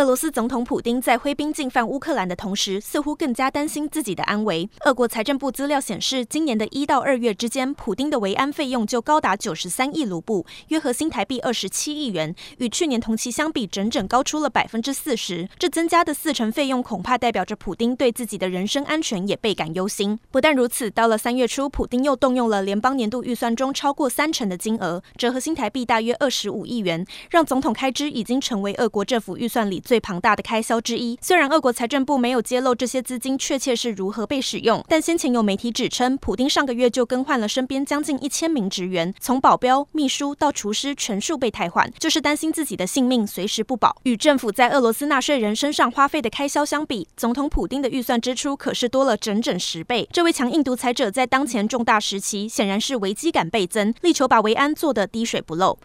俄罗斯总统普丁在挥兵进犯乌克兰的同时，似乎更加担心自己的安危。俄国财政部资料显示，今年的一到二月之间，普丁的维安费用就高达九十三亿卢布，约合新台币二十七亿元，与去年同期相比，整整高出了百分之四十。这增加的四成费用，恐怕代表着普丁对自己的人身安全也倍感忧心。不但如此，到了三月初，普丁又动用了联邦年度预算中超过三成的金额，折合新台币大约二十五亿元，让总统开支已经成为俄国政府预算里最庞大的开销之一。虽然俄国财政部没有揭露这些资金确切是如何被使用，但先前有媒体指称，普丁上个月就更换了身边将近一千名职员，从保镖、秘书到厨师全数被汰换，就是担心自己的性命随时不保。与政府在俄罗斯纳税人身上花费的开销相比，总统普丁的预算支出可是多了整整十倍。这位强硬独裁者在当前重大时期，显然是危机感倍增，力求把维安做得滴水不漏。